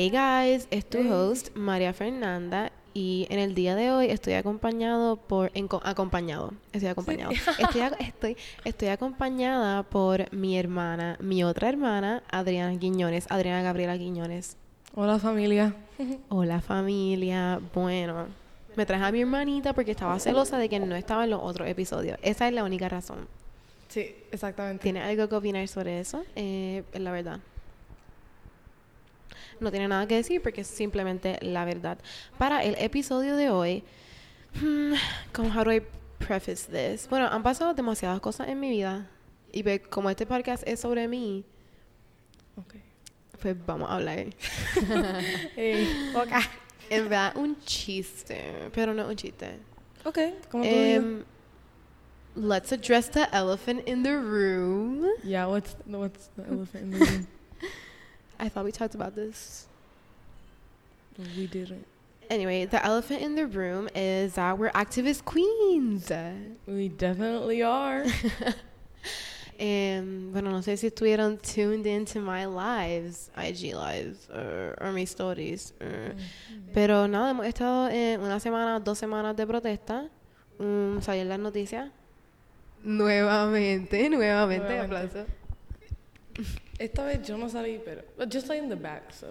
Hey guys, es tu host María Fernanda y en el día de hoy estoy acompañado por acompañado, estoy acompañado. Estoy, estoy estoy acompañada por mi hermana, mi otra hermana, Adriana Guiñones, Adriana Gabriela Guiñones. Hola familia. Hola familia. Bueno, me traje a mi hermanita porque estaba celosa de que no estaba en los otros episodios. Esa es la única razón. Sí, exactamente. ¿Tiene algo que opinar sobre eso? Eh, la verdad. No tiene nada que decir porque es simplemente la verdad. Para el episodio de hoy, hmm, ¿cómo how do I preface this? Bueno, han pasado demasiadas cosas en mi vida y ve- como este podcast es sobre mí, Ok. pues vamos a hablar. Hey, ok. En verdad, un chiste, pero no un chiste. Ok, como tú. Em, let's address the elephant in the room. Yeah, what's, what's the elephant in the room? I thought we talked about this. We didn't. Anyway, the elephant in the room is that we're activist queens. We definitely are. Em, bueno, no sé si estuvieron tuned into my lives, IG lives, or, or mis stories. or- Pero nada, hemos estado en una semana, dos semanas de protesta. Um, salió en las noticias. Nuevamente, nuevamente, Nuevamente. aplauso. Esta vez yo no salí, pero... Just like in the back, so...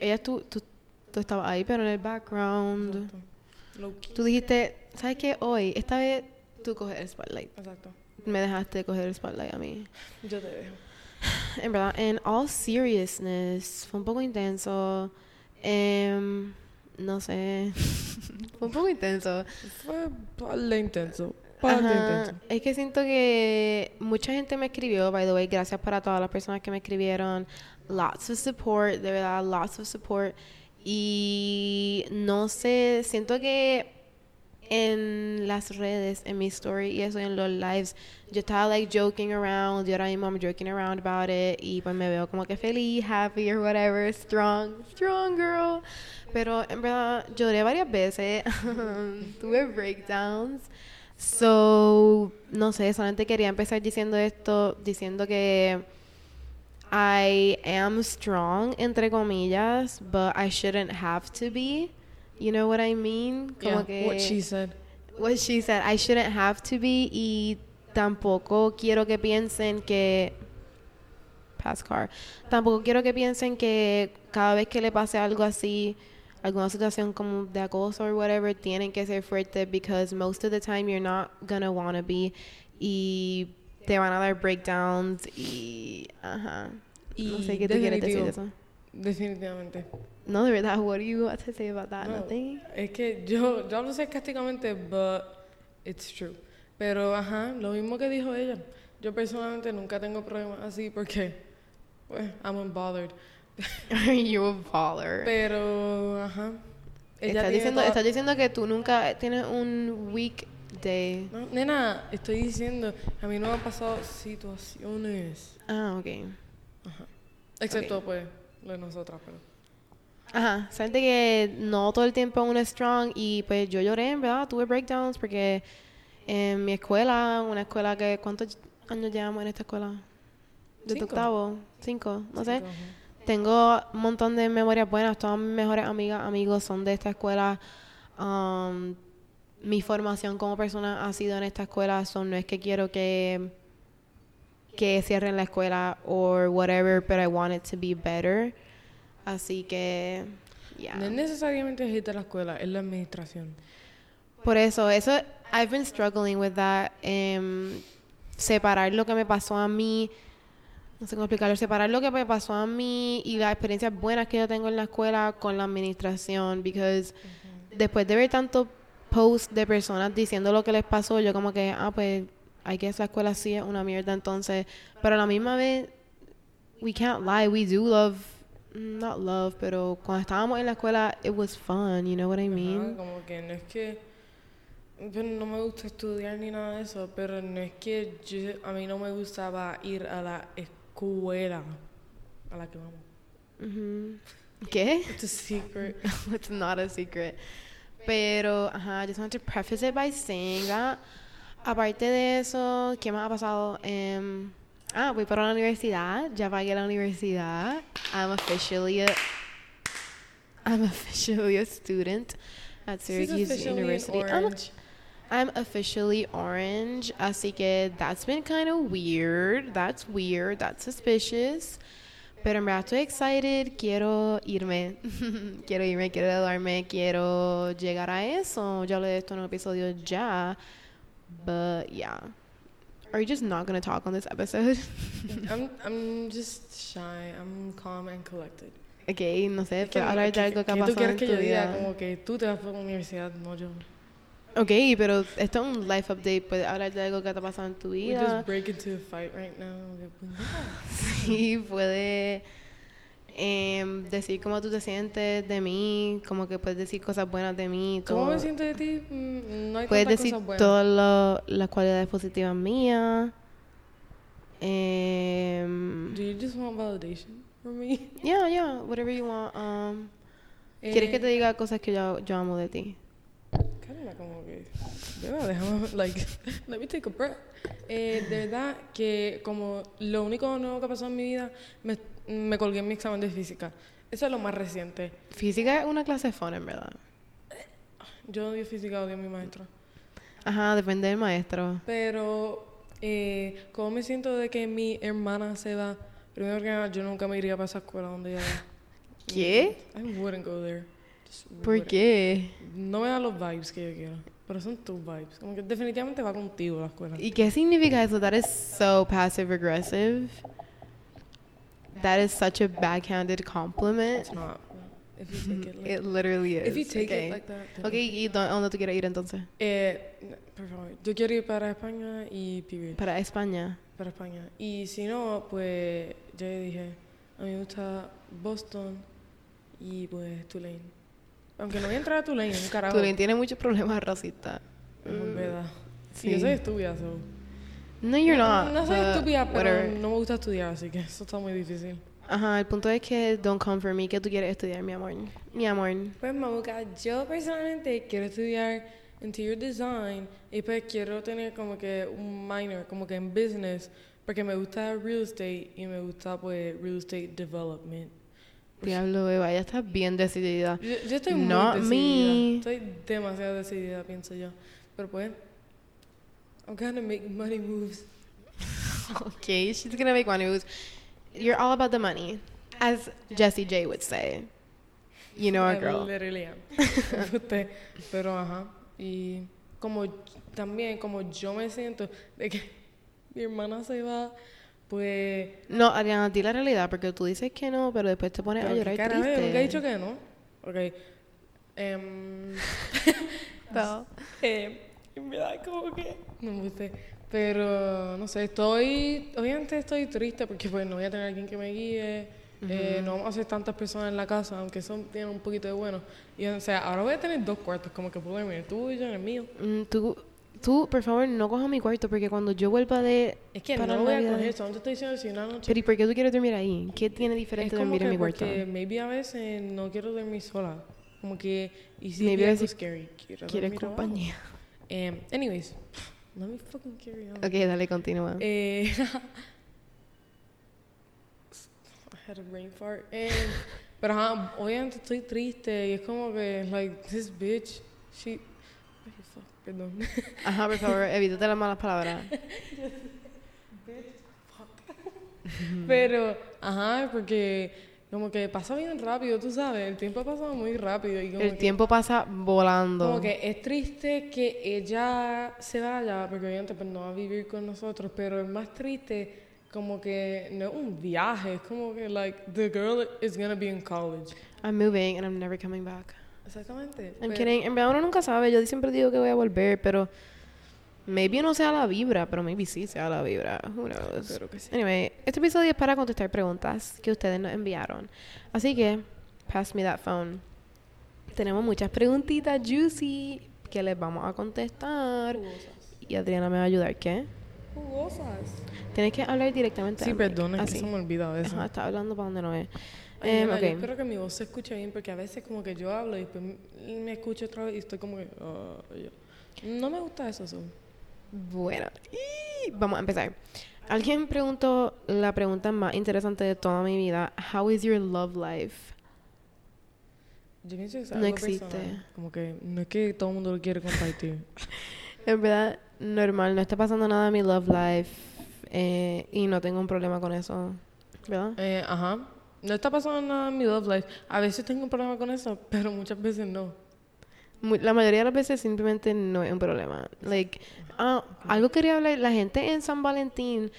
Ella, tú, tú, tú estabas ahí, pero en el background. Exacto. Tú dijiste, ¿sabes qué? Hoy, esta vez, tú coges el spotlight. Exacto. Me dejaste coger el spotlight a mí. Yo te dejo. En verdad, en all seriousness, fue un poco intenso. Em, no sé. fue un poco intenso. Fue para intenso. Para Ajá. Es que siento que mucha gente me escribió, by the way, gracias para todas las personas que me escribieron. Lots of support, de verdad, lots of support. Y no sé, siento que en las redes, en mi story y eso, en los lives, yo estaba like joking around, yo ahora mismo I'm joking around about it y pues me veo como que feliz, happy or whatever, strong, strong girl. Pero en verdad lloré varias veces, tuve breakdowns. So, no sé, solamente quería empezar diciendo esto, diciendo que I am strong, entre comillas, but I shouldn't have to be. You know what I mean? Como Yeah, que what she said. what she said, I shouldn't have to be y tampoco quiero que piensen que pass car. Tampoco quiero que piensen que cada vez que le pase algo así, alguna situación como de acoso or whatever, tienen que ser fuertes because most of the time you're not gonna wanna be y te van a dar breakdowns y ajá. no Y sé qué tú quieres decir de eso. Definitivamente. No, de verdad, what do you want to say about that? No, Nothing. Es que yo, yo hablo sarcásticamente, but it's true. Pero, ajá, lo mismo que dijo ella. Yo personalmente nunca tengo problemas así porque, pues, I'm unbothered. You a baller? Pero, ajá. Ella Estás diciendo, toda- estás diciendo que tú nunca tienes un weekday. No, nena, estoy diciendo, a mí no me han pasado situaciones. Ah, ok. Excepto, pues, lo de nosotras, pero... Ajá, salte que no todo el tiempo uno es strong y pues yo lloré, en verdad, tuve breakdowns porque en mi escuela, una escuela que, ¿cuántos años llevamos en esta escuela? ¿De tu Cinco. octavo? Cinco, no sé. Ajá. Tengo un montón de memorias buenas, todas mis mejores amigas, amigos son de esta escuela. Um, mi formación como persona ha sido en esta escuela, so no es que quiero que que cierren la escuela or whatever, but I want it to be better. Así que, yeah. No es necesariamente hate de la escuela, es la administración. Por eso, eso, I've been struggling with that. em, separar lo que me pasó a mí, no sé cómo explicarlo, separar lo que me pasó a mí y las experiencias buenas que yo tengo en la escuela con la administración, because después de ver tanto posts de personas diciendo lo que les pasó, yo como que, ah, pues, I guess la escuela sí es una mierda entonces, pero a la misma vez, we can't lie, we do love, not love, pero cuando estábamos en la escuela, it was fun, you know what I mean? Ajá, como que no es que pues, no me gusta estudiar ni nada de eso, pero no es que yo, a mí no me gustaba ir a la escuela a la que vamos. Ujú. ¿Qué? It's a secret. It's not a secret. Pero, ajá, I just want to preface it by saying that. Aparte de eso, ¿qué más ha pasado? Em, ah, voy para la universidad. Ya pagué la universidad. I'm officially a, I'm officially a student at Syracuse University. I'm, orange. I'm officially orange, así que that's been kind of weird. That's weird. That's suspicious. Pero en verdad estoy excited. Quiero irme. quiero irme, quiero graduarme, quiero llegar a eso. Ya hablé de esto en un episodio ya. But yeah. Are you just not going to talk on this episode? I'm, I'm just shy. I'm calm and collected. ok, no sé, pero hablar de algo que ha que tú pasado quieres que yo diga como que tú te vas por la universidad, no yo. Ok, pero esto es un life update. Puedes hablar de algo que te ha pasado en tu We vida. just break into a fight right now. Sí, puede em, decir cómo tú te sientes de mí, como que puedes decir cosas buenas de mí. ¿Cómo todo. me siento de ti? Mm, No hay Puedes decir cosas buenas. todas lo- las cualidades positivas mías. Em, Do you just want validation from me? yeah, yeah, whatever you want. Um, ¿Quieres que te Eh, diga cosas que yo, yo amo de ti? Carla, como que, beba, déjame, like, let me take a breath. Eh, de verdad que como lo único nuevo que pasó en mi vida, me, me colgué en mi examen de física. Eso es lo más reciente. Física es una clase fun, en verdad. Yo odio física, odio a mi maestro. Ajá, depende del maestro. Pero, eh, ¿cómo me siento de que mi hermana se va? Primero que nada, yo nunca me iría para esa escuela donde ella va. ¿Qué? I wouldn't go there. ¿Por qué? No me dan los vibes que yo quiero. Pero son tus vibes. Como que definitivamente va contigo la escuela. ¿Y qué significa eso? That is so passive aggressive. That is such a backhanded compliment. It's not. If you take it like, It literally is. if you take okay. it like that. Ok, ¿y dó- dónde tú quieres ir entonces? Eh, por favor. Yo quiero ir para España y period. Para España. Para España. Y si no, pues ya dije, a mí me gusta Boston y pues Tulane. Aunque no voy a entrar a Tulane, un carajo. Tulane tiene muchos problemas racistas. Es verdad. Sí. Y yo soy estúpida, so. No, you're no, not. no soy estúpida, pero whatever. no me gusta estudiar, así que eso está muy difícil. Ajá, el punto es que don't come for me, que tú quieres estudiar, mi amor. Mi amor. Pues Mamuka, yo personalmente quiero estudiar interior design y pues quiero tener como que un minor, como que en business, porque me gusta real estate y me gusta pues real estate development. Diablo, beba, ya estás bien decidida. Yo, yo estoy muy Not decidida. me. Estoy demasiado decidida, pienso yo. Pero pues, I'm gonna make money moves. Okay, she's gonna make money moves. You're all about the money, as Jessie J would say. You know a I girl. literally am. Pero ajá. Y como también, como yo me siento de que mi hermana se va, pues. No, Ariana, di la realidad, porque tú dices que no, pero después te pones a llorar yo triste. nunca he dicho que no. Ok. Em, No. eh, en verdad, como que. No me guste. Pero, no sé, estoy. Obviamente estoy triste porque, pues, no voy a tener alguien que me guíe. eh, no vamos a ser tantas personas en la casa, aunque eso tiene un poquito de bueno. Y, o sea, ahora voy a tener dos cuartos, como que puedo dormir tú y yo en el mío. Mm, Tú, tú, por favor, no cojas mi cuarto, porque cuando yo vuelva de... Es que para no voy a Navidad- coger, solo te estoy diciendo si una noche. Pero ¿y por qué tú quieres dormir ahí? ¿Qué tiene diferente dormir en mi cuarto? porque maybe a veces no quiero dormir sola. Como que, y si Maybe a veces scary, quiero ¿Quieres compañía? Em, anyways, let me fucking carry on. Ok, dale, continúa. Eh, I had a brain fart. Em, pero ajá, obviamente estoy triste y es como que, like, this bitch, she... Perdón. Ajá, por favor, evítate las malas palabras. Pero, ajá, porque como que pasa bien rápido, tú sabes, el tiempo ha pasado muy rápido y como El que, tiempo pasa volando. como que es triste que ella se vaya, porque obviamente pues no va a vivir con nosotros, pero es más triste como que no un viaje, es como que like the girl is gonna be in college. I'm moving and I'm never coming back. Exactamente. Pero- kidding. En verdad uno nunca sabe. Yo siempre digo que voy a volver, pero... Maybe no sea la vibra, pero maybe sí sea la vibra. Who knows? Espero que sí. Anyway, este episodio es para contestar preguntas que ustedes nos enviaron. Así que, pass me that phone. Tenemos muchas preguntitas juicy que les vamos a contestar. Jugosas. Y Adriana me va a ayudar. ¿Qué? Jugosas. Tienes que hablar directamente Sí, perdón, es que Así. se me olvida eso. Ajá, está hablando para donde no es. Ay, Em. Yo espero que mi voz se escuche bien porque a veces como que yo hablo y después m- me escucho otra vez y estoy como que... yo- No me gusta eso. so. Bueno, y vamos a empezar. Alguien preguntó la pregunta más interesante de toda mi vida. How is your love life? Yo pienso que es No existe. personal. Como que no es que todo el mundo lo quiere compartir. En verdad, normal, no está pasando nada en mi love life eh, y no tengo un problema con eso, ¿verdad? Eh, ajá. No está pasando nada en mi love life. A veces tengo un problema con eso, pero muchas veces no. La mayoría de las veces simplemente no es un problema. Like, ah, algo quería hablar, la gente en San Valentín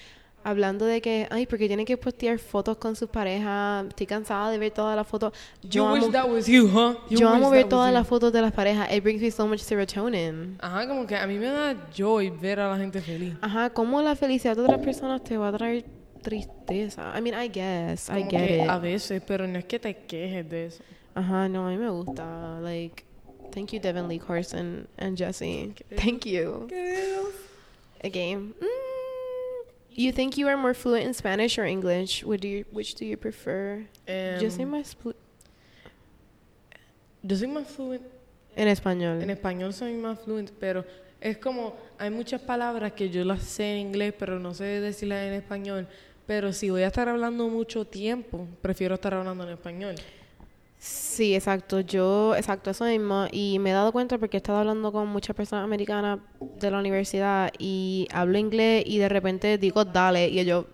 hablando de que, ay, porque tienen que postear fotos con sus parejas, estoy cansada de ver todas las fotos. Yo You wish amo, that was you, huh? You yo wish amo ver todas las fotos de las parejas. It brings me so much serotonin. Ajá, como que a mí me da joy ver a la gente feliz. Ajá, ¿cómo la felicidad de otras personas te va a traer tristeza? I mean, I guess, I Como get que it. a veces, pero no es que te quejes de eso. Ajá, no, a mí me gusta. Like, thank you, Devin Lee Carson and Jesse. Thank you. Okay. Mm, you think you are more fluent in Spanish or English? Would you, which do you prefer? Yo soy más yo soy más fluent. en español. En español soy más fluent, pero es como, hay muchas palabras que yo las sé en inglés, pero no sé decirlas en español. Pero si voy a estar hablando mucho tiempo, prefiero estar hablando en español. Sí, exacto. Yo, exacto, eso mismo. Y me he dado cuenta porque he estado hablando con muchas personas americanas de la universidad y hablo inglés y de repente digo dale y yo,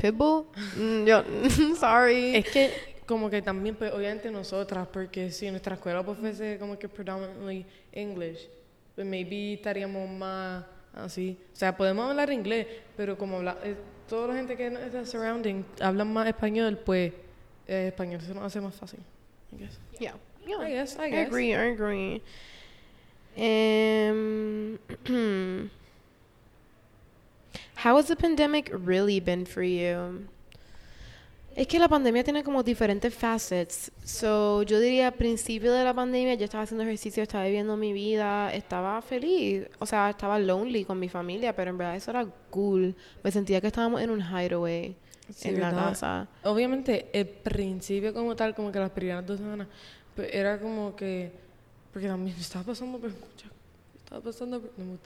Pitbull, Mm, yo, sorry. Es que como que también, pues obviamente nosotras, porque si nuestra escuela pues fuese como que predominantly English, pues maybe estaríamos más así. O sea, podemos hablar inglés, pero como habla, eh, toda la gente que está surrounding hablan más español, pues eh, español se nos hace más fácil. I guess. Yeah, yeah. I guess, I I agree, I agree. Um, how has the pandemic really been for you? Es que la pandemia tiene como diferentes facets. So, yo diría, al principio de la pandemia yo estaba haciendo ejercicio, estaba viviendo mi vida, estaba feliz. O sea, estaba lonely con mi familia, pero en verdad eso era cool. Me sentía que estábamos en un hideaway Sí, en la casa. Obviamente, el principio como tal, como que las primeras dos semanas, pues era como que, porque también me estaba pasando por muchas, estaba pasando por, no me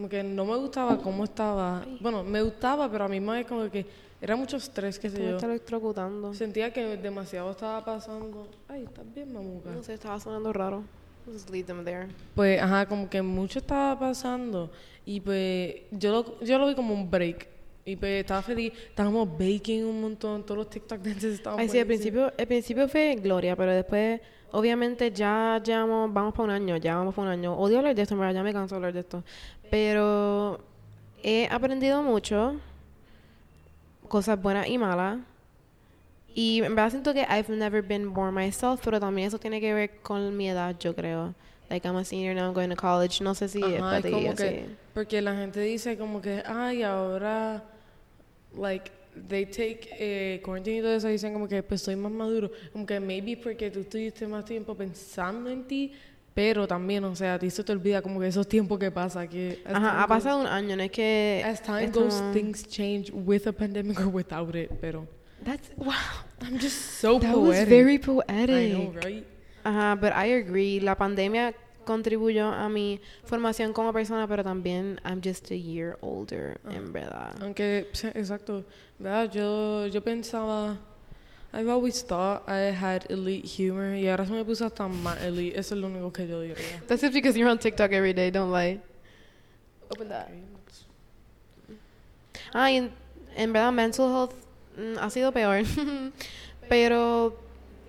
como que no me gustaba cómo estaba, bueno, me gustaba, pero a mí más como que era mucho estrés, sé me yo. estás electrocutando. Sentía que demasiado estaba pasando. Ay, estás bien, mamuca. No sé, estaba sonando raro. Just leave them there. Pues, ajá, como que mucho estaba pasando y pues yo lo, yo lo vi como un break. Y pues estaba feliz, estábamos baking un montón, todos los TikTok dances estaban Ay, sí, al principio, al principio fue gloria, pero después, obviamente, ya llevamos, vamos para un año, ya vamos para un año. Odio hablar de esto, en verdad, ya me canso de hablar de esto. Pero he aprendido mucho, cosas buenas y malas. Y en verdad siento que I've never been more myself, pero también eso tiene que ver con mi edad, yo creo. Like, I'm a senior now, I'm going to college. No sé si es Ajá, para es ti, como así. que, porque la gente dice como que, ay, ahora, like, they take eh, quarantine y todo eso, dicen como que, pues soy más maduro. Como que maybe porque tú estuviste más tiempo pensando en ti, pero también, o sea, a ti se te olvida como que esos tiempos que pasa, que Ajá, ha goes- pasado un año, no es que... As time es goes, things change with a pandemic or without it, pero That's, wow. I'm just so That poetic. was very poetic. I know, right? Ajá, but I agree. La pandemia contribuyó a mi formación como persona, pero también I'm just a year older, en verdad. Aunque, exacto, ¿verdad? Yo, yo pensaba, I've always thought I had elite humor y ahora se me puso hasta más elite. Eso es lo único que yo diría. That's just because you're on TikTok every day, don't lie. Open that. Ah, y en, en verdad, mental health mm, ha sido peor. pero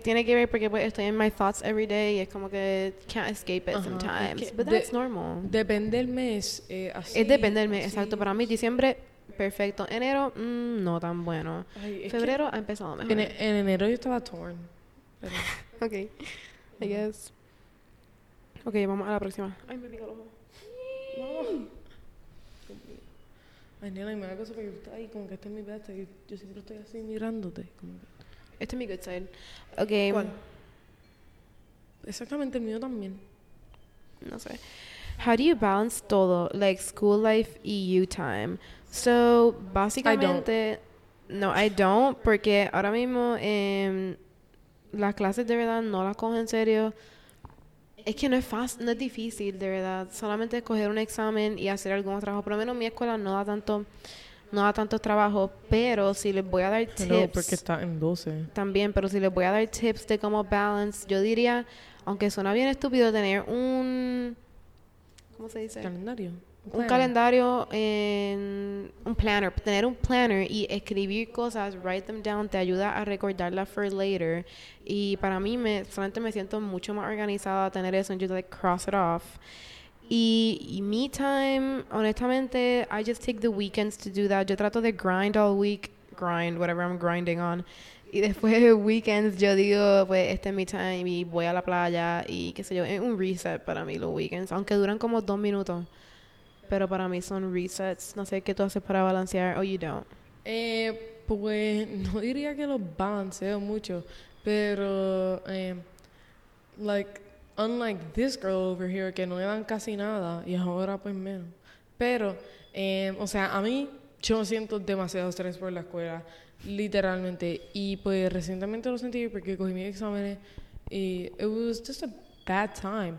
tiene que ver porque pues, estoy en my thoughts every day y es como que can't escape it Ajá, es sometimes. que But de- that's normal. Depende del mes. eh, así, es depende del mes, así. exacto. Para mí, diciembre, perfecto. Enero, mm, no tan bueno. Ay, es Febrero ha empezado mejor. en, en enero yo estaba torn. pero- Ok, I guess. Ok, vamos a la próxima. Ay, me pica el ojo. Ay, nena, y me da cosa porque tú estás ahí como que este es mi besta y yo siempre estoy así mirándote. como que- Este es mi good side. Ok. ¿Cuál? Exactamente, el mío también. No sé. How do you balance todo, like school life y you time? So, básicamente, no, I don't, porque ahora mismo em, las clases de verdad no las cojo en serio. Es que no es fácil, no es difícil, de verdad. Solamente coger un examen y hacer algún trabajo. Por lo menos mi escuela no da tanto no da tanto trabajo, pero si les voy a dar tips... No, porque está en 12. También, pero si les voy a dar tips de cómo balance, yo diría, aunque suena bien estúpido, tener un... ¿Cómo se dice? Calendario. Un calendario en un planner, tener un planner y escribir cosas, write them down, te ayuda a recordarlas for later. Y para mí, me, solamente me siento mucho más organizada tener eso, and just like cross it off. Y, y me time, honestamente, I just take the weekends to do that. Yo trato de grind all week, grind, whatever I'm grinding on. Y después de weekends yo digo, pues este es mi time y voy a la playa y qué sé yo, es un reset para mí los weekends, aunque duran como dos minutos pero para mí son resets. No sé qué tú haces para balancear o you don't. Eh, pues no diría que los balanceo mucho, pero eh, like unlike this girl over here que no le dan casi nada y ahora pues menos. Pero eh, o sea, a mí yo siento demasiado estrés por la escuela, literalmente. Y pues recientemente lo sentí porque cogí mis exámenes y it was just a bad time.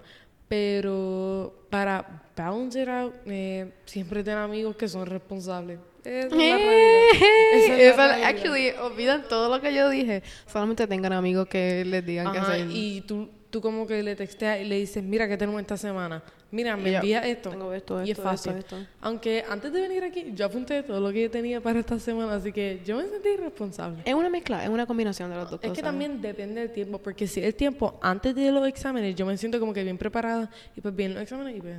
Pero para balance it out, eh, siempre tener amigos que son responsables. Esa es la realidad. Esa es actually, olvidan todo lo que yo dije. Solamente tengan amigos que les digan que hacen. Y tú tú como que le texteas y le dices, mira, ¿qué tenemos esta semana? Mira, me envía esto. Tengo esto, y es fácil. Aunque antes de venir aquí, yo apunté todo lo que yo tenía para esta semana, así que yo me sentí responsable. Es una mezcla, es una combinación de las dos es cosas. Es que también depende del tiempo, porque si el tiempo antes de los exámenes, yo me siento como que bien preparada, y pues bien los exámenes, y pues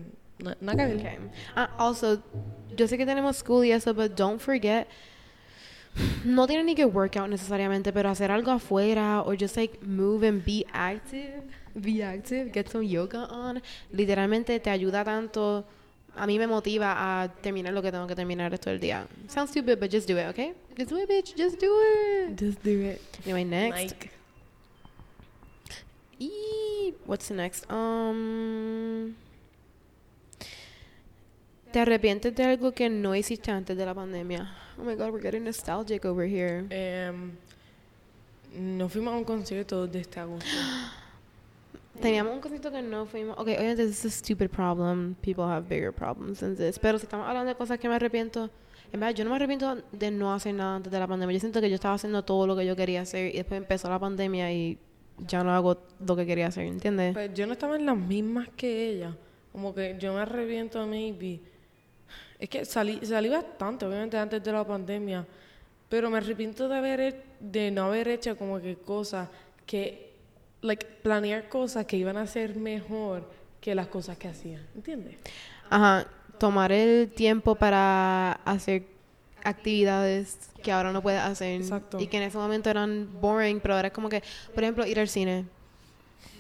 nada que ver. Ah, also, yo sé que tenemos school y eso, but don't forget no tiene ni que workout necesariamente, pero hacer algo afuera o just like move and be active, be active, get some yoga on, literalmente te ayuda tanto. A mí me motiva a terminar lo que tengo que terminar esto del día. Sounds stupid, but just do it, okay? Just do it, bitch. Just do it. Just do it. Anyway, next. Y what's next? Um ¿Te arrepientes de algo que no hiciste antes de la pandemia? Oh my god, we're getting nostalgic over here. Um, no fuimos a un concierto de este agosto. Teníamos un concierto que no fuimos. Ok, obviamente, this is a stupid problem. People have bigger problems than this. Pero si estamos hablando de cosas que me arrepiento, en verdad, yo no me arrepiento de no hacer nada antes de la pandemia. Yo siento que yo estaba haciendo todo lo que yo quería hacer y después empezó la pandemia y ya no hago lo que quería hacer, ¿entiendes? Pues yo no estaba en las mismas que ella. Como que yo me arrepiento, maybe es que salí, salí bastante, obviamente, antes de la pandemia. Pero me arrepiento de, haber, de no haber hecho como que cosas que, like, planear cosas que iban a ser mejor que las cosas que hacía. ¿Entiendes? Ajá. Tomar el tiempo para hacer actividades que ahora no puedes hacer. Exacto. Y que en ese momento eran boring, pero ahora es como que, por ejemplo, ir al cine.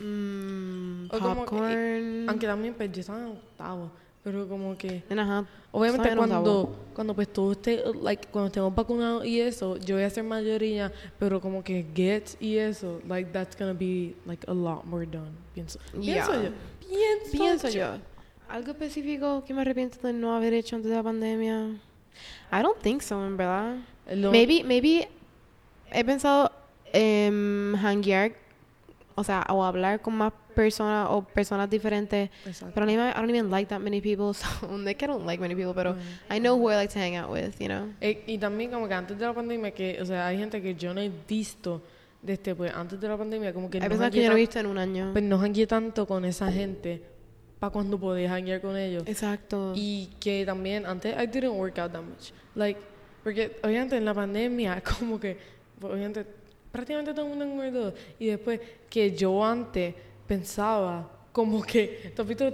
Mm, popcorn. aunque también pues, yo estaba en octavo. Pero como que... Ajá. Obviamente cuando, cuando pues todo esté, like, cuando estemos vacunados y eso, yo voy a ser mayoría, pero como que get y eso, like, that's gonna be, like, a lot more done. Pienso, pienso yo. Pienso, yo. ¿Algo específico que me arrepiento de no haber hecho antes de la pandemia? I don't think so, en verdad. Maybe, maybe he pensado en hanguear, o sea, o hablar con más personas o personas diferentes. Pero I don't even like that many people. So, like, I don't like many people, pero I know who I like to hang out with, you know. Eh, y también como que antes de la pandemia, que, o sea, hay gente que yo no he visto desde, pues, antes de la pandemia, como que Hay personas que yo no he visto en un año. Pues no hangué tanto con esa gente para cuando podía hanguear con ellos. Exacto. Y que también antes I didn't work out that much. Like, porque obviamente en la pandemia, como que, obviamente, prácticamente todo el mundo engordó. Y después que yo antes pensaba como que, ¿tú has visto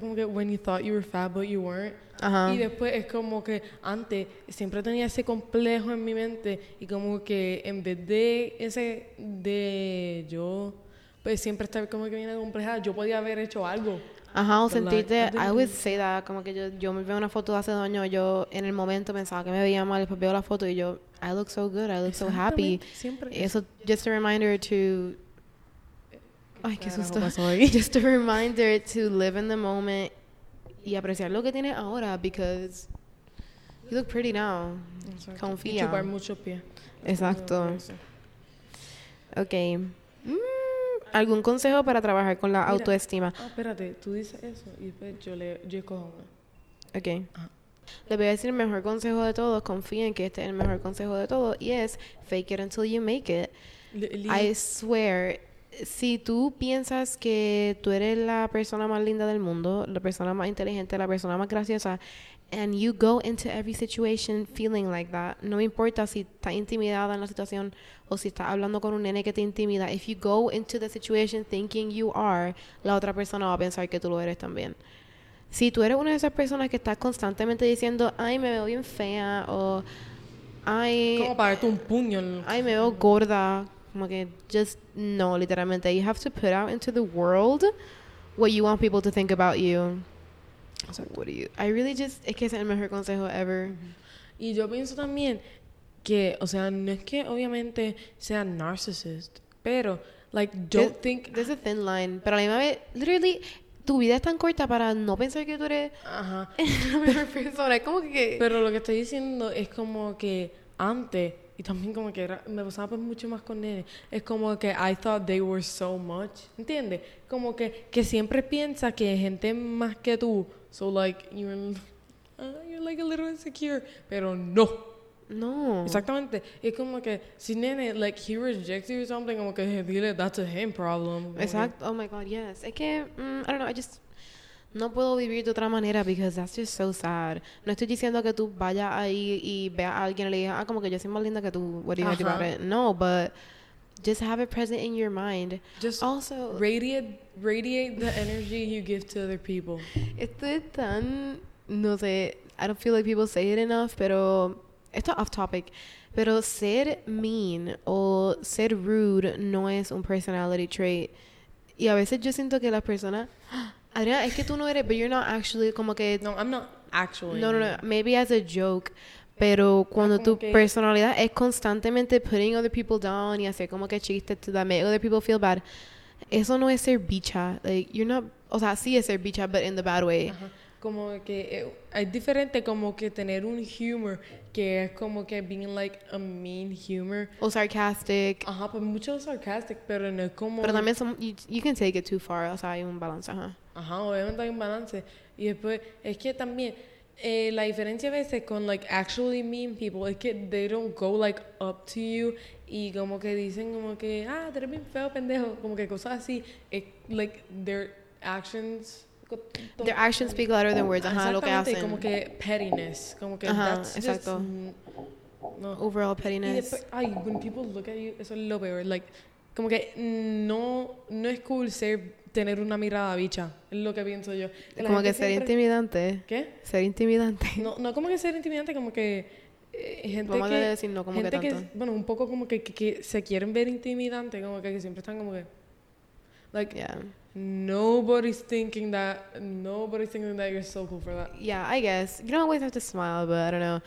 como que when you thought you were fat but you weren't? Ajá. Y después es como que antes siempre tenía ese complejo en mi mente y como que en vez de ese de yo pues siempre estar como que bien complejada, yo podía haber hecho algo. Ajá, o sentirte, I would say that, como que yo, yo me veo una foto de hace dos años, yo en el momento pensaba que me veía mal, después veo la foto y yo, I look so good, I look so happy. Siempre. Eso, just a reminder to Ay, qué susto. Just a reminder to live in the moment y apreciar lo que tienes ahora because you look pretty now. Exacto. Confía. Y chupar mucho pie. Exacto. Ok. Mm, ¿Algún consejo para trabajar con la autoestima? Ah, espérate, tú dices eso y después yo le yo cojo una. Ok. Le voy a decir el mejor consejo de todos, confíen que este es el mejor consejo de todos, y es fake it until you make it. I swear, si tú piensas que tú eres la persona más linda del mundo, la persona más inteligente, la persona más graciosa, and you go into every situation feeling like that, no me importa si estás intimidada en la situación o si estás hablando con un nene que te intimida, if you go into the situation thinking you are, la otra persona va a pensar que tú lo eres también. Si tú eres una de esas personas que estás constantemente diciendo, ay, me veo bien fea, o ay. Como para darte un puño. Ay, me veo gorda. Como que, just, no, literalmente. You have to put out into the world what you want people to think about you. I was like, what do you. I really just. Es que es el mejor consejo ever. Y yo pienso también que, o sea, no es que obviamente sea narcissist, pero, like, don't think. There's a thin line. Pero a la misma vez, literally tu vida es tan corta para no pensar que tú eres Ajá. la mejor persona. Es como que... Pero lo que estoy diciendo es como que antes, y también como que era, me pasaba pues mucho más con él, es como que I thought they were so much. ¿Entiendes? Como que, que siempre piensa que gente más que tú, so like, you're, uh, you're like a little insecure. Pero no. No. Exactamente. Es como que si nene, like, he rejects you or something, como que dile, that's a him problem. Exacto. Oh my God, yes. Es que, mm, I don't know, I just no puedo vivir de otra manera because that's just so sad. No estoy diciendo que tú vayas ahí y veas a alguien y le digas, ah, como que yo soy más linda que tú. What do you do about it? No, but just have it present in your mind. Just also radiate, radiate the energy you give to other people. Esto es tan, no sé, I don't feel like people say it enough, pero esto es off topic, pero ser mean o ser rude no es un personality trait. Y a veces yo siento que las personas, Adriana, es que tú no eres, but you're not actually como que No, I'm not actually. No, no, no, maybe as a joke. Pero cuando tu personalidad es constantemente putting other people down y hacer como que chistes to that make other people feel bad, eso no es ser bicha. Like, you're not, o sea, sí es ser bicha, but in the bad way. Como que eh, es diferente como que tener un humor que es como que being like a mean humor. O sarcastic. Ajá, pues mucho sarcastic, pero no es como... Pero también son, you, you, can take it too far, o sea, hay un balance, ajá. Ajá, obviamente hay un balance. Y después, es que también, eh, la diferencia a veces con like actually mean people es que they don't go like up to you y como que dicen como que, ah, eres bien feo, pendejo, como que cosas así. It, like their actions Their actions speak louder than words. Ajá, lo que hacen. como que pettiness. Como que Ajá, that's exacto. Just, no. Overall pettiness. Después, ay, when people look at you, eso es lo peor. Like, como que no, no es cool ser, tener una mirada bicha. Es lo que pienso yo. La como que ser intimidante. ¿Qué? Ser intimidante. No, no como que ser intimidante, como que eh, gente Vamos que... a decir no como que tanto. Que, bueno, un poco como que, que, que, se quieren ver intimidante, como que, que siempre están como que... Like, yeah. Nobody's thinking that. Nobody's thinking that you're so cool for that. Yeah, I guess. You don't always have to smile, but I don't know.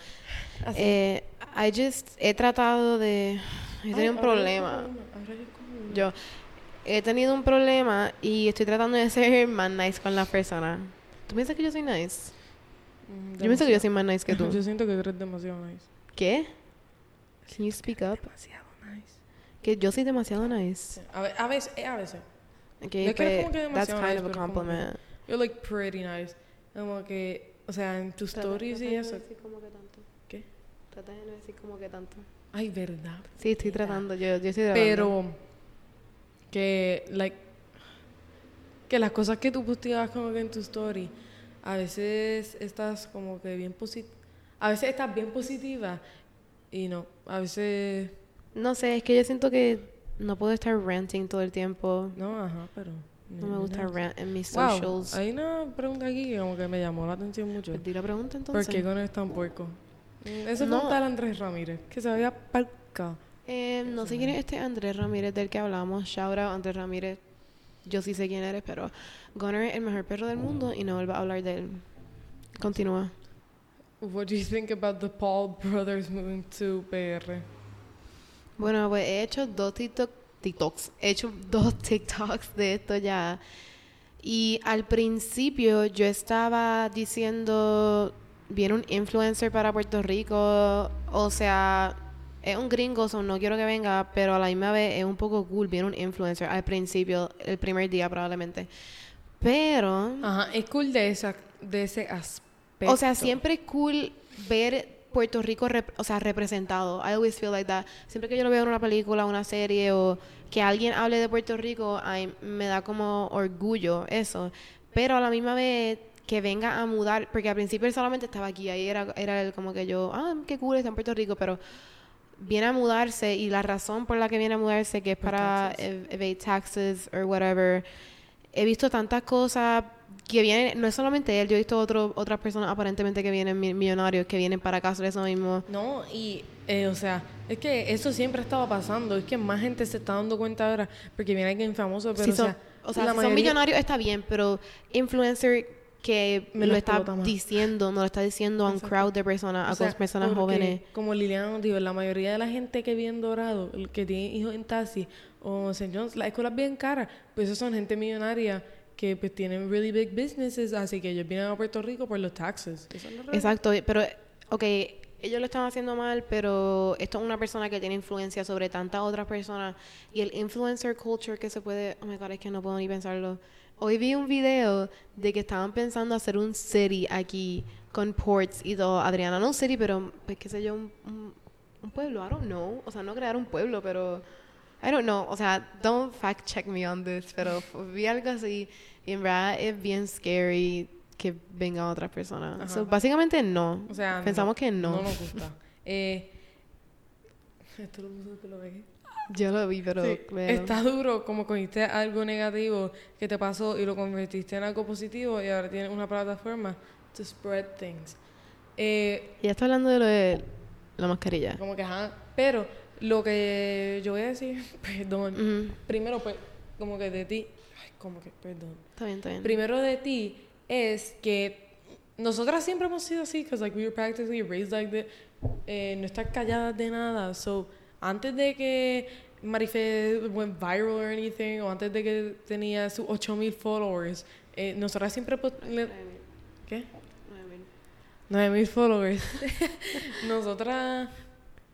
Eh, I just he tratado de. He tenido un problema. Yo he tenido un problema y estoy tratando de ser más nice con la persona. ¿Tú piensas que yo soy nice? Mm, yo pienso que yo soy más nice que tú. yo siento que eres demasiado nice. ¿Qué? Can you speak up? Demasiado nice. Que yo soy demasiado nice. A, a veces, a veces. Okay, no but como que that's kind nice, of a compliment. You're like pretty nice. Como que, o sea, en tus stories y eso. Decir como que tanto. ¿Qué? Trata de no decir como que tanto. Ay, verdad. Sí, estoy tratando, yo, yo estoy tratando. Pero que, like, que las cosas que tú posteas como que en tu story, a veces estás como que bien positiva. A veces estás bien positiva y no, a veces... No sé, es que yo siento que no puedo estar ranting todo el tiempo. No, ajá, pero... No me gusta rant en mis socials. Hay una pregunta aquí que como que me llamó la atención mucho. Pues la pregunta entonces. ¿Por qué con es tan puerco? Mm, Eso no. tal Andrés Ramírez, que se había parcado. Eh, no sé quién es este Andrés Ramírez del que hablamos. Shout out Andrés Ramírez. Yo sí sé quién eres, pero Gunner es el mejor perro del mundo y no vuelva a hablar de él. Continúa. What do you think about the Paul brothers moving to PR? Bueno, pues he hecho dos TikToks. He hecho dos TikToks de esto ya. Y al principio yo estaba diciendo, viene un influencer para Puerto Rico, o sea, es un gringo, so no quiero que venga, pero a la misma vez es un poco cool, viene un influencer al principio, el primer día probablemente. Pero... Ajá, es cool de, esa, de ese aspecto O sea, siempre es cool ver Puerto Rico, o sea, representado. I always feel like that. Siempre que yo lo veo en una película, una serie o que alguien hable de Puerto Rico, me da como orgullo eso. Pero a la misma vez que venga a mudar, porque al principio él solamente estaba aquí, ahí era, era como que yo, ah, qué cool está en Puerto Rico, pero viene a mudarse y la razón por la que viene a mudarse, que es para evade taxes o whatever, he visto tantas cosas que vienen, no es solamente él, yo he visto otro, otras personas aparentemente que vienen millonarios, que vienen para hacer eso mismo. No, y, eh, o sea, es que eso siempre estaba pasando, es que más gente se está dando cuenta ahora, porque viene alguien famoso, pero, o sea, o sea, si son millonarios está bien, pero influencer que me lo, está diciendo, no lo está diciendo a un crowd de personas, a personas jóvenes. Como Liliana dijo, la mayoría de la gente que viene Dorado, que tiene hijos en taxi o St. John's, la escuela es bien cara, pues eso son gente millonaria que pues tienen really big businesses, así que ellos vienen a Puerto Rico por los taxes. Exacto, pero, ok, ellos lo están haciendo mal, pero esto es una persona que tiene influencia sobre tantas otras personas y el influencer culture que se puede, oh my god, es que no puedo ni pensarlo. Hoy vi un video de que estaban pensando hacer un city aquí con ports y todo. Adriana, no un city, pero pues qué sé yo, un, un, pueblo, I don't know. O sea, no crear un pueblo, pero I don't know. O sea, don't fact check me on this, pero vi algo así y en verdad es bien scary que vengan otras personas. básicamente no. O sea, pensamos que no. No nos gusta. eh, esto lo lo yo lo vi, pero... Está duro como cogiste algo negativo que te pasó y lo convertiste en algo positivo y ahora tienes una plataforma to spread things. Eh, ya está hablando de lo de la mascarilla. Como que, ajá. Pero lo que yo voy a decir, perdón. Primero, pues, como que de ti... Ay, como que, perdón. Está bien, está bien. Primero de ti es que nosotras siempre hemos sido así, because like we were practically raised like that. Eh, no estar calladas de nada. So, antes de que Marife went viral or anything, o antes de que tenía sus 8000 followers, eh, nosotras siempre. Le, ¿Qué? 9000 followers. nosotras,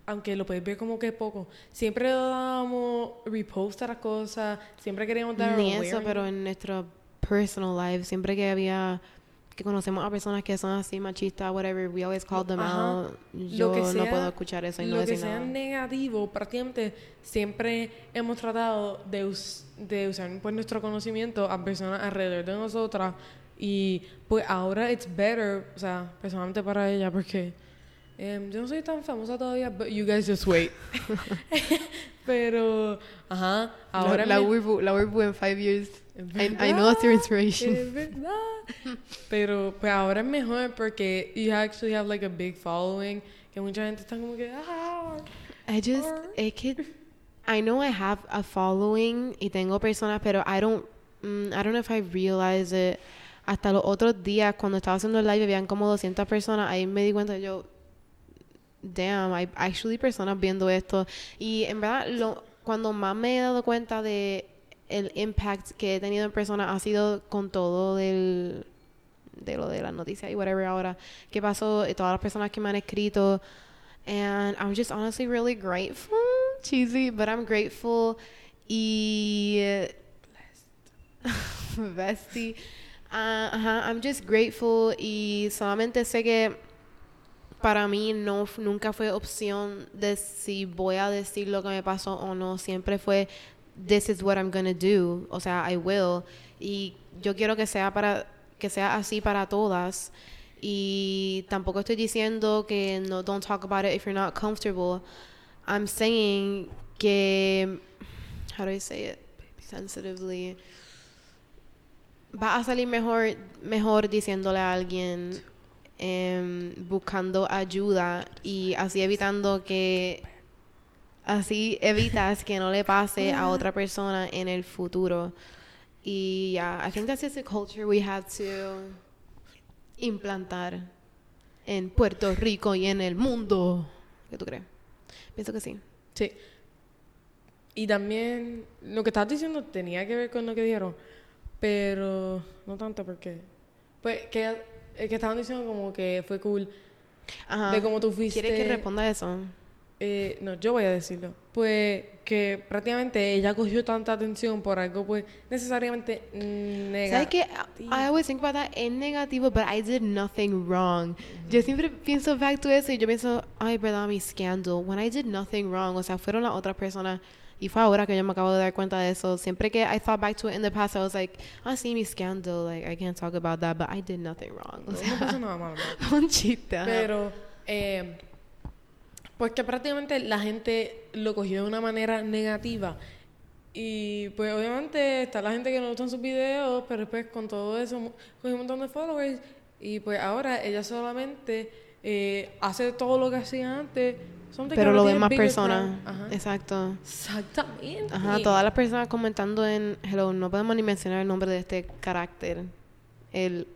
aunque lo puedes ver como que poco, siempre dábamos repost a las cosas, siempre queríamos dar. Ni eso, pero en nuestro personal life, siempre que había que conocemos a personas que son así machistas, whatever, we always call them out. Yo no puedo escuchar eso y no decir nada. Lo que sea negativo, prácticamente siempre hemos tratado de, de usar pues, nuestro conocimiento a personas alrededor de nosotras y pues ahora it's better, o sea, personalmente para ella porque em, yo no soy tan famosa todavía, but you guys just wait. Pero, ajá, ahora la, me... la, la en five years I, know that's your inspiration. Es verdad. Pero pues ahora es mejor porque you actually have like a big following que mucha gente está como que ah. I just it could I know I have a following y tengo personas, pero I don't mm, I don't know if I realize it. Hasta los otros días cuando estaba haciendo el live habían como 200 personas, ahí me di cuenta yo damn, hay actually personas viendo esto. Y en verdad lo cuando más me he dado cuenta de el impact que he tenido en persona ha sido con todo del de lo de las noticias y whatever ahora que pasó y todas las personas que me han escrito. And I'm just honestly really grateful. Cheesy but I'm grateful. Y bestie. Uh, I'm just grateful y solamente sé que para mí no nunca fue opción de si voy a decir lo que me pasó o no siempre fue this is what I'm gonna do, o sea, I will. Y yo quiero que sea para que sea así para todas. Y tampoco estoy diciendo que no don't talk about it if you're not comfortable. I'm saying que how do I say it sensitively va a salir mejor mejor diciéndole a alguien em, buscando ayuda y así evitando que Así evitas que no le pase a otra persona en el futuro. Y yeah, I think that's just a culture we have to implantar en Puerto Rico y en el mundo. ¿Qué tú crees? Pienso que sí. Sí. Y también lo que estabas diciendo tenía que ver con lo que dijeron, pero no tanto porque pues que, que estaban diciendo como que fue cool Ajá. de cómo tú fuiste. ¿Quieres que responda eso? Eh, no, yo voy a decirlo. Pues que prácticamente ella cogió tanta atención por algo, pues necesariamente negativo. ¿Sabes qué? I always think about that. Es negativo, but I did nothing wrong. Yo siempre pienso back to eso y yo pienso, ay, verdad, mi scandal. When I did nothing wrong. O sea, fueron las otras personas. Y fue ahora que yo me acabo de dar cuenta de eso. Siempre que I thought back to it in the past, I was like, I see scandal. Like, I can't talk about that, but I did nothing wrong. O sea, no pasa nada malo. un chiste. Pero, eh, pues que prácticamente la gente lo cogió de una manera negativa. Y pues obviamente está la gente que no gusta sus videos, pero después con todo eso cogió un montón de followers. Y pues ahora ella solamente eh, hace todo lo que hacía antes. Pero lo ven más personas. Exacto. Exactamente. Ajá, todas las personas comentando en Hello, no podemos ni mencionar el nombre de este carácter. El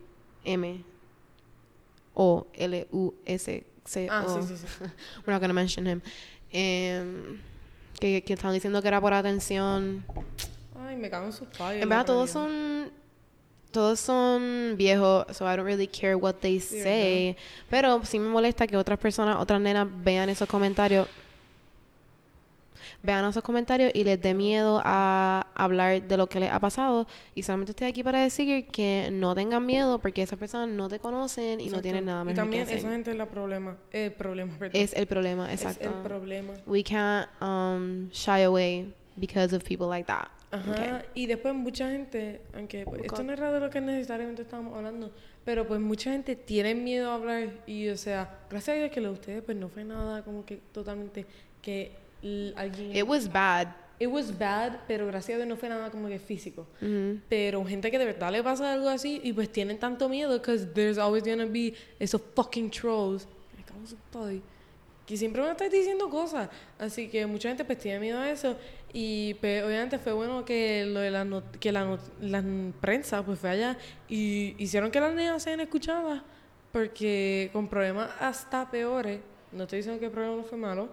M. O L U S C Ah, sí, sí, sí. We're not gonna mention him. Em, que, que están diciendo que era por atención. Ay, me cago en sus padres. En verdad, todos son todos son viejos, so I don't really care what they say. Pero sí me molesta que otras personas, otras nenas vean esos comentarios vean esos comentarios y les dé miedo a hablar de lo que les ha pasado. Y solamente estoy aquí para decir que no tengan miedo porque esas personas no te conocen y no tienen nada mejor Y también que hacer. esa gente es la problema, el problema, Es el problema, exacto. Es el problema. We can't um, shy away because of people like that. Ajá, y después mucha gente, aunque pues, esto no es raro de lo que necesariamente estábamos hablando, pero pues mucha gente tiene miedo a hablar y o sea, gracias a Dios que lo de ustedes pues no fue nada como que totalmente que alguien... It was bad. It was bad, pero gracias a Dios no fue nada como que físico. Pero gente que de verdad le pasa algo así y pues tienen tanto miedo because there's always gonna be esos fucking trolls. Que siempre me están diciendo cosas. Así que mucha gente pues tiene miedo a eso. Y pues obviamente fue bueno que lo de la que la, la prensa pues fue allá y hicieron que las niñas sean escuchadas. Porque con problemas hasta peores, no estoy diciendo que el problema no fue malo,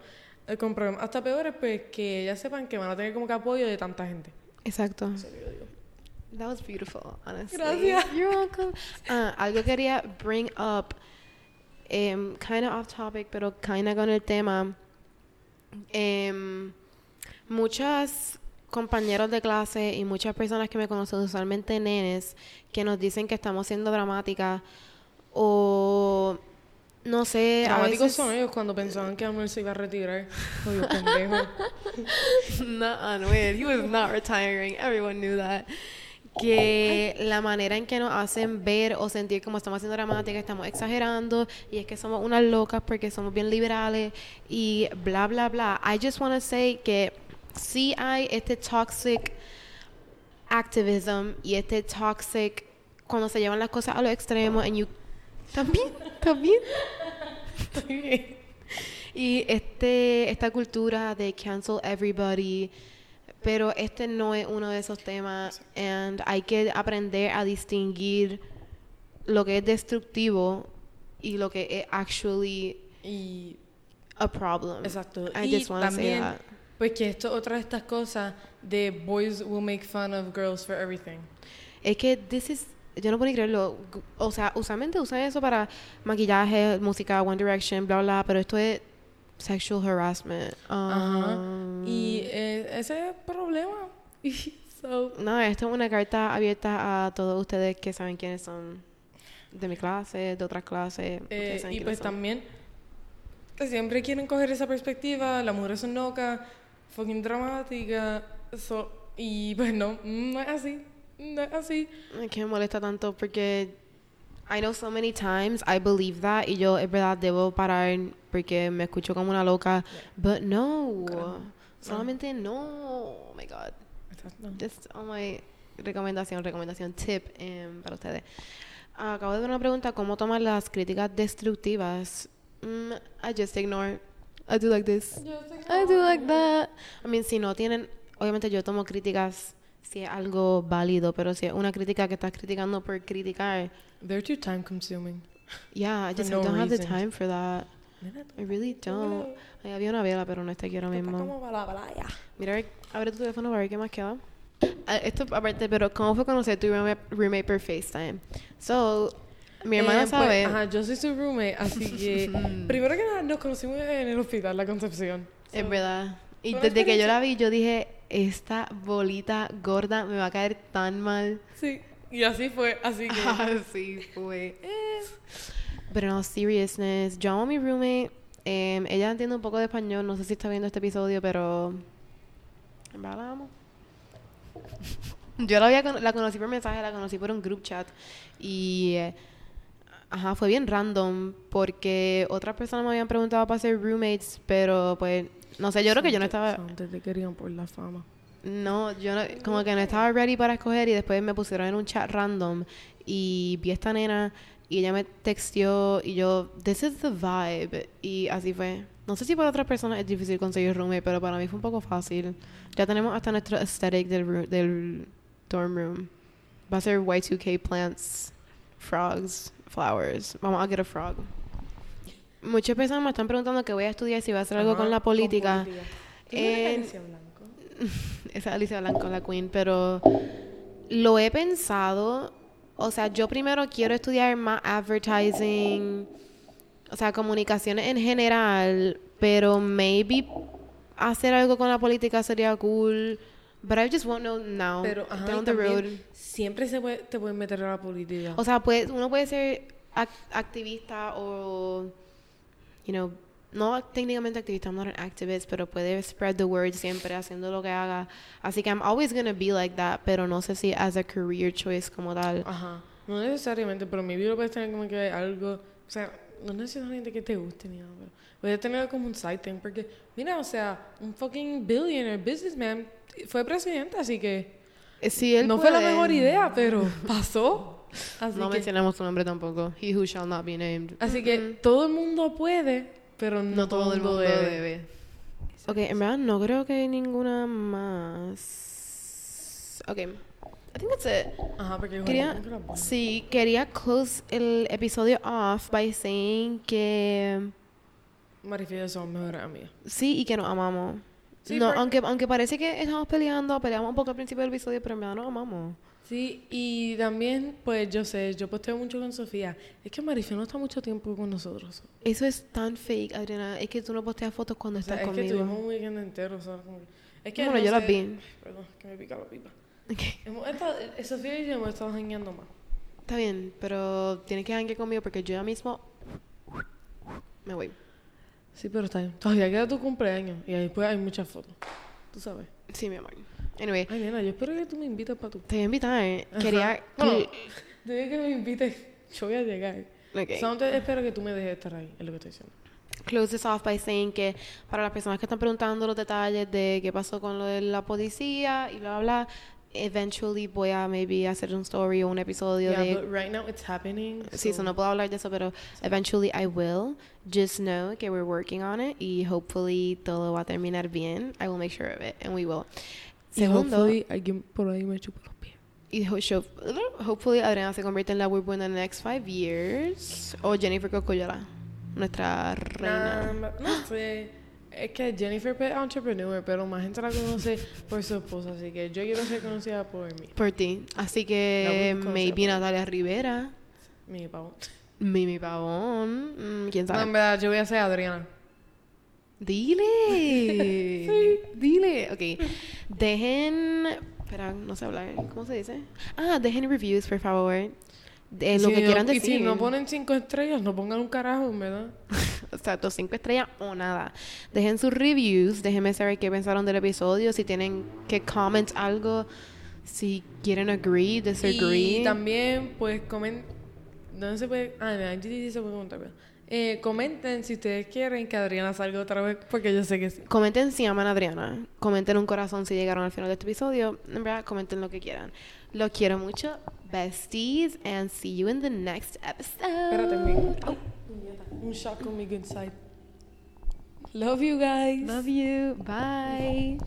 el con problemas hasta peores, pues que ellas sepan que van a tener como que apoyo de tanta gente. Exacto. That was beautiful, honestly. Gracias. You're welcome. Ah, algo quería bring up, um, kind of off topic, pero kind of con el tema. Um, muchas compañeros de clase y muchas personas que me conocen, usualmente nenes, que nos dicen que estamos siendo dramáticas o no sé, Dramáticos veces... son ellos cuando pensaban que Anuel se iba a retirar. Oye, pendejo. no, Anuel, he was not retiring. Everyone knew that. Que la manera en que nos hacen ver o sentir como estamos haciendo dramática, estamos exagerando y es que somos unas locas porque somos bien liberales y bla, bla, bla. I just want to say que sí hay este toxic activism y este toxic cuando se llevan las cosas a los extremos and you también, también. y este, esta cultura de cancel everybody, pero este no es uno de esos temas. And hay que aprender a distinguir lo que es destructivo y lo que es actually y, a problem. Exacto. I y just to say también, that. Pues que esto otra de estas cosas de boys will make fun of girls for everything. Es que this is yo no puedo ni creerlo. O sea, usualmente usan eso para maquillaje, música, One Direction, bla, bla, pero esto es sexual harassment. Ajá. Um, Y eh, ese es el problema. so, no, esto es una carta abierta a todos ustedes que saben quiénes son de mi clase, de otras clases. eh, y pues son. también siempre quieren coger esa perspectiva, la mujer es loca, fucking dramática. So, y pues no, no es así. No es así. Que me molesta tanto porque I know so many times I believe that y yo es verdad debo parar porque me escucho como una loca, but no, solamente no. Oh my god. Just on my recomendación, recomendación, tip em, para ustedes. Acabo de ver una pregunta, ¿cómo tomar las críticas destructivas? Mm, I just ignore. I do like this. I do like that. I mean, si no tienen, obviamente yo tomo críticas si es algo válido, pero si es una crítica que estás criticando por criticar, They're too time consuming. yeah, I just no I don't have the time for that. I really don't. Ay, había una vela, pero no está aquí ahora mismo. Mira, abre tu teléfono para ver qué más queda. Ah, esto aparte, pero ¿cómo fue conocer tu roommate, roommate por FaceTime? So, Mi hermana Eh, pues, sabe. ajá, yo soy su roommate, así que primero que nada nos conocimos en el hospital La Concepción. Es verdad. Y desde que yo la vi, yo dije, esta bolita gorda me va a caer tan mal. Sí, y así fue, así que... Así fue. Pero no, seriousness. Yo amo a mi roommate. Em, ella entiende un poco de español. No sé si está viendo este episodio, pero... En verdad la amo. Yo la, había cono- la conocí por mensaje, la conocí por un group chat. Y... eh, Ajá, fue bien random porque otras personas me habían preguntado para ser roommates, pero pues, no sé, yo creo que yo no estaba... Antes te querían por la fama. No, yo no, como que no estaba ready para escoger y después me pusieron en un chat random y vi a esta nena y ella me texteó y yo, this is the vibe. Y así fue. No sé si para otras personas es difícil conseguir roommate, pero para mí fue un poco fácil. Ya tenemos hasta nuestro aesthetic del, del dorm room. Va a ser Y2K plants, frogs, flowers. Vamos a get a frog. Muchas personas me están preguntando que voy a estudiar si voy a hacer algo Ajá, con la política. ¿Tú no eres En- Alicia Blanco? esa es Alicia Blanco, la queen, pero lo he pensado. O sea, yo primero quiero estudiar más advertising, o sea, comunicaciones en general, pero maybe hacer algo con la política sería cool. But I just won't know now. Pero, ajá, down the road. Siempre se puede, te pueden meter a la política. O sea, pues, uno puede ser ac- activista o, you know, no técnicamente activista, I'm not an activist, pero puede spread the word siempre haciendo lo que haga. Así que I'm always gonna be like that, pero no sé si as a career choice como tal. Ajá. No necesariamente, pero mi vida puedes tener como que algo, o sea, no necesariamente que te guste ni nada, pero puedes tener como un side thing, porque, mira, o sea, un fucking billionaire businessman fue presidente, así que Sí, él no fue la puede. mejor idea, pero pasó. Así No que, mencionamos su nombre tampoco. He who shall not be named. así que todo el mundo puede, pero no, No todo el mundo debe. debe. Ok, en verdad no creo que hay ninguna más. Ok, I think that's it. Ajá, porque Quería, ponen. sí, quería close el episodio off by saying que Marifia somos mejores amigas. sí y que nos amamos. Sí, no, porque- aunque, aunque parece que estamos peleando, peleamos un poco al principio del episodio, pero en verdad nos amamos. Sí, y también, pues yo sé, yo posteo mucho con Sofía. Es que Marifia no está mucho tiempo con nosotros. Eso es tan fake, Adriana. Es que tú no posteas fotos cuando O sea, estás es que conmigo. tuvimos un weekend entero, que- Es que Bueno, no yo las sé- vi. Ay, Perdón, que me pica la pipa. Ok, Hemos estado, eh, Sofía y yo hemos estado jangueando más. Está bien, pero tienes que hangar conmigo porque yo ya mismo me voy. Sí, pero está bien. Todavía queda tu cumpleaños y después hay muchas fotos. Tú sabes. Sí, mi amor. Anyway, Ay, nena, yo espero que tú me invites para tu... te voy a invitar. Quería... Bueno, desde que me invites, yo voy a llegar. Ok. Solamente espero que tú me dejes estar ahí, es lo que estoy diciendo. close this off by saying que para las personas que están preguntando los detalles de qué pasó con lo de la policía y bla, bla, bla, eventually voy a maybe hacer un story o un episodio Yeah, de... but right now it's happening. Sí, so no puedo hablar de eso, pero eventually I will. Just know que we're working on it y hopefully todo va a terminar bien. I will make sure of it and we will. Y Segundo, hopefully alguien por ahí me chupa los pies. y ho- hopefully Adriana se convierte en la Weibo in the next five years o Jennifer Cocoyola, nuestra reina. Nah, no sé. Es que Jennifer es entrepreneur, pero más gente la conoce por su esposa, así que yo quiero ser conocida por mí. Por ti. Así que conocer maybe Natalia Rivera, Mi pavo. Mimi Pavón, mm, quién No, en sabe. verdad, yo voy a ser Adriana. Dile. Dile. Ok. Dejen. Espera, no sé hablar. ¿Cómo se dice? Ah, dejen reviews, por favor. De Y lo si que no- quieran Y decir. si no ponen cinco estrellas, no pongan un carajo, en verdad. Exacto, cinco estrellas o nada. Dejen sus reviews, déjenme saber qué pensaron del episodio, si tienen que comment algo, si quieren agree, disagree. Y también, pues, comen... ¿Dónde se puede...? Ah, en IGTV sí se puede comentar, ¿verdad? Eh, comenten si ustedes quieren que Adriana salga otra vez, porque yo sé que sí. Comenten si aman a Adriana. Comenten un corazón si llegaron al final de este episodio. En verdad, comenten lo que quieran. Los quiero mucho, besties, and see you in the next episode. Oh, un shot good side. Love you guys. Love you. Bye.